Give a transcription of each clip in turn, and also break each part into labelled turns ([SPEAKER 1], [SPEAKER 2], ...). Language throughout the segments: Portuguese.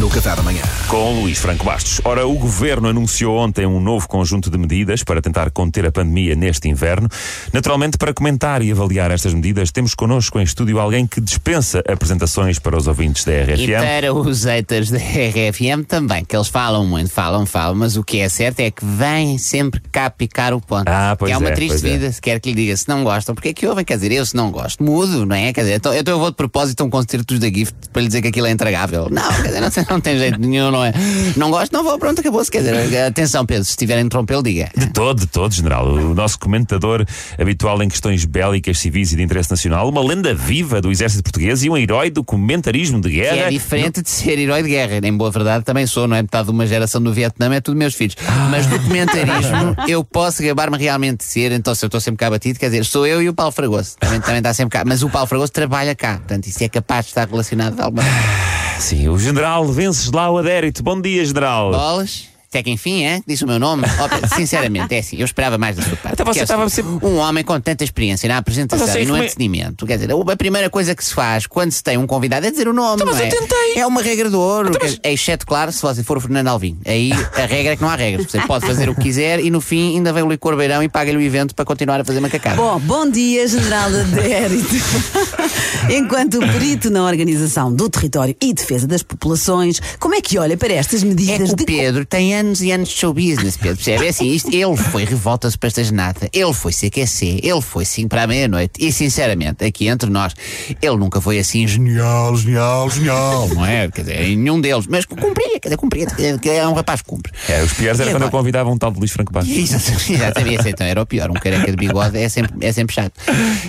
[SPEAKER 1] no Café da Manhã.
[SPEAKER 2] Com Luís Franco Bastos. Ora, o governo anunciou ontem um novo conjunto de medidas para tentar conter a pandemia neste inverno. Naturalmente, para comentar e avaliar estas medidas, temos connosco em estúdio alguém que dispensa apresentações para os ouvintes da
[SPEAKER 3] E
[SPEAKER 2] RFM.
[SPEAKER 3] para os haters da RFM também, que eles falam muito, falam, falam, mas o que é certo é que vêm sempre cá picar o ponto.
[SPEAKER 2] Ah, pois
[SPEAKER 3] que é uma
[SPEAKER 2] é,
[SPEAKER 3] triste
[SPEAKER 2] é.
[SPEAKER 3] vida, se quer que lhe diga, se não gostam, porque é que ouvem? Quer dizer, eu se não gosto, mudo, não é? Quer dizer, então, então eu vou de propósito a um concerto da Gift para lhe dizer que aquilo é intragável. Não, quer dizer, não, tem- não tem jeito nenhum, não é? Não gosto, não vou, pronto, acabou-se. Quer dizer, atenção, Pedro, se estiverem a interrompê-lo, diga.
[SPEAKER 2] De todo, de todo, general. O nosso comentador habitual em questões bélicas, civis e de interesse nacional, uma lenda viva do exército português e um herói do comentarismo de
[SPEAKER 3] Que
[SPEAKER 2] guerra.
[SPEAKER 3] é diferente de ser herói de guerra. Em boa verdade também sou, não é? Metade de uma geração do Vietnã é tudo meus filhos. Mas do comentarismo eu posso gabar-me realmente de ser, então se eu estou sempre cá batido, quer dizer, sou eu e o Paulo Fragoso. Também, também está sempre cá. Mas o Paulo Fragoso trabalha cá. Portanto, isso é capaz de estar relacionado de alguma.
[SPEAKER 2] Sim, o general Venceslau Adérito. Bom dia, general.
[SPEAKER 3] Bolas. Até que enfim, é? Disse o meu nome. Pedro, sinceramente, é assim, eu esperava mais da sua parte.
[SPEAKER 2] Até você
[SPEAKER 3] é
[SPEAKER 2] estava
[SPEAKER 3] assim,
[SPEAKER 2] sempre-
[SPEAKER 3] Um homem com tanta experiência na apresentação
[SPEAKER 2] Mas você
[SPEAKER 3] e no
[SPEAKER 2] foi-
[SPEAKER 3] entretenimento. Quer dizer, a primeira coisa que se faz quando se tem um convidado é dizer o nome.
[SPEAKER 2] Então, mas
[SPEAKER 3] não
[SPEAKER 2] eu
[SPEAKER 3] é?
[SPEAKER 2] tentei.
[SPEAKER 3] É uma regra do ouro. quer- Exceto, claro, se você for o Fernando Alvim. Aí a regra é que não há regras. Você pode fazer o que quiser e no fim ainda vem o Licor Beirão e paga-lhe o evento para continuar a fazer macacada.
[SPEAKER 4] Bom, bom dia, General Adérito. Enquanto perito na organização do território e defesa das populações, como é que olha para estas
[SPEAKER 3] É
[SPEAKER 4] medidas
[SPEAKER 3] que o
[SPEAKER 4] de.
[SPEAKER 3] Pedro tem anos e anos de show business, Pedro, percebe? É assim, isto, ele foi revolta para esta genata, ele foi CQC, ele foi 5 para a meia-noite e, sinceramente, aqui entre nós, ele nunca foi assim genial, genial, genial, não é? Quer dizer, nenhum deles, mas cumpria, quer dizer, cumpria, quer dizer, é um rapaz que cumpre.
[SPEAKER 2] É, os piores era
[SPEAKER 3] E
[SPEAKER 2] quando eu convidava um tal de Luís Franco Bastos.
[SPEAKER 3] Exatamente, exatamente, então era o pior. Um careca de bigode é sempre, é sempre chato.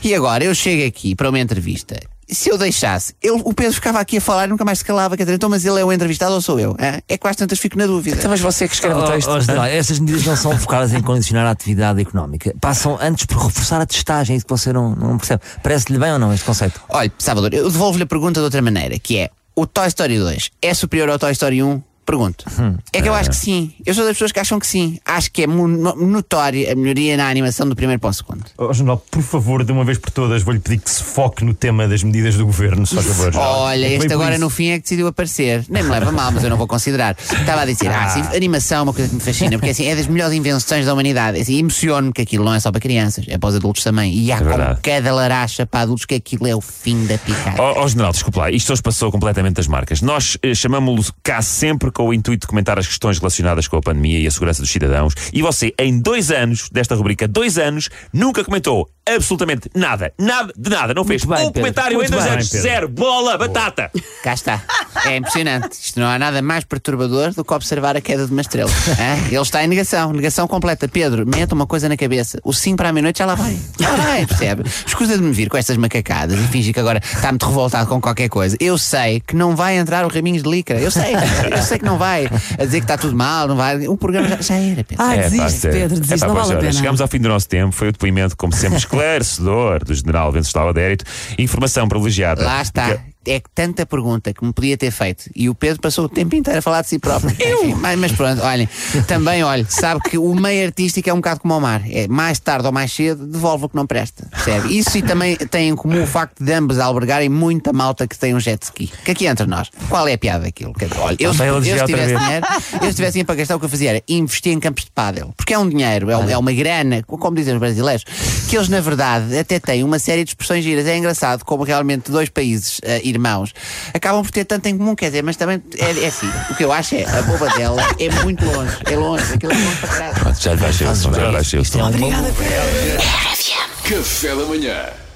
[SPEAKER 3] E agora eu chego aqui para uma entrevista. Se eu deixasse, ele, o Pedro ficava aqui a falar e nunca mais se calava. Quer dizer, então, mas ele é o entrevistado ou sou eu? hã? É que quase tantas fico na dúvida.
[SPEAKER 2] Então, mas você que escreve o
[SPEAKER 5] Oh,
[SPEAKER 2] texto.
[SPEAKER 5] oh, essas medidas não são focadas em condicionar a atividade económica. Passam antes por reforçar a testagem, é isso que você não, não percebe. Parece-lhe bem ou não este conceito?
[SPEAKER 3] Olha, Salvador, eu devolvo-lhe a pergunta de outra maneira, que é: o Toy Story 2 é superior ao Toy Story 1? Pergunto. É que eu acho que sim. Eu sou das pessoas que acham que sim. Acho que é notória a melhoria na animação do primeiro para o segundo.
[SPEAKER 6] Oh, General, por favor, de uma vez por todas, vou-lhe pedir que se foque no tema das medidas do governo, faz favor.
[SPEAKER 3] Olha,
[SPEAKER 6] É
[SPEAKER 3] este agora
[SPEAKER 6] isso.
[SPEAKER 3] no fim é que decidiu aparecer. Nem me leva mal, mas eu não vou considerar. Estava a dizer, ah, sim, animação é uma coisa que me fascina, porque assim, é das melhores invenções da humanidade. Assim, Emociono-me que aquilo não é só para crianças, é para os adultos também. E há com
[SPEAKER 2] verdade.
[SPEAKER 3] cada laracha para adultos que aquilo é o fim da picada.
[SPEAKER 2] Ó ó, general, desculpe lá, isto hoje passou completamente das marcas. Nós eh, chamamos-lo cá sempre com o intuito de comentar as questões relacionadas com a pandemia e a segurança dos cidadãos. E você, em dois anos desta rubrica, dois anos, nunca comentou absolutamente nada. Nada de nada. Não fez
[SPEAKER 5] bem,
[SPEAKER 2] um
[SPEAKER 5] Pedro.
[SPEAKER 2] comentário em
[SPEAKER 5] Muito
[SPEAKER 2] dois
[SPEAKER 5] bem,
[SPEAKER 2] anos.
[SPEAKER 6] Pedro.
[SPEAKER 2] Zero. Bola, batata.
[SPEAKER 3] Cá está. É impressionante. Isto não há nada mais perturbador do que observar a queda de uma estrela. Hã? Ele está em negação, negação completa. Pedro, mete uma coisa na cabeça. O 5 para a meia-noite já lá vai. Já lá vai, percebe? Escusa de me vir com estas macacadas e fingir que agora está muito revoltado com qualquer coisa. Eu sei que não vai entrar o Raminhos de Licra. Eu sei. Eu sei que não vai. A dizer que está tudo mal, não vai. O programa já, já era, Pedro.
[SPEAKER 4] Ah,
[SPEAKER 2] É,
[SPEAKER 4] desiste,
[SPEAKER 2] sério.
[SPEAKER 4] Pedro, desiste,
[SPEAKER 2] É, pá,
[SPEAKER 4] não vale a pena.
[SPEAKER 2] Chegamos ao fim do nosso tempo. Foi o depoimento, como sempre, esclarecedor do general Venceslau Adérito. Informação privilegiada.
[SPEAKER 3] Lá está.
[SPEAKER 2] Porque-
[SPEAKER 3] É que tanta pergunta que me podia ter feito e o Pedro passou o tempo inteiro a falar de si próprio. Enfim, mas, mas pronto, olhem, também, olha, sabe que o meio artístico é um bocado como o mar. É mais tarde ou mais cedo, devolve o que não presta. Percebe? Isso e também tem em comum o facto de ambos albergarem muita malta que tem um jet ski. Que aqui entre nós, qual é a piada daquilo? Olha, eu, eu, se tivesse dinheiro, eu se tivesse dinheiro para gastar, o que eu fazia era investir em campos de pádel. Porque é um dinheiro, é, é uma grana, como dizem os brasileiros, que eles, na verdade, até têm uma série de expressões giras. É engraçado como realmente dois países eh, irmãos acabam por ter tanto em comum, quer dizer, mas também é, é assim. O que eu acho é a boba dela é muito longe, é longe, aquilo é longe para caralho.
[SPEAKER 2] Já lhe baixei o som, já lhe baixei o som.
[SPEAKER 7] Café da manhã.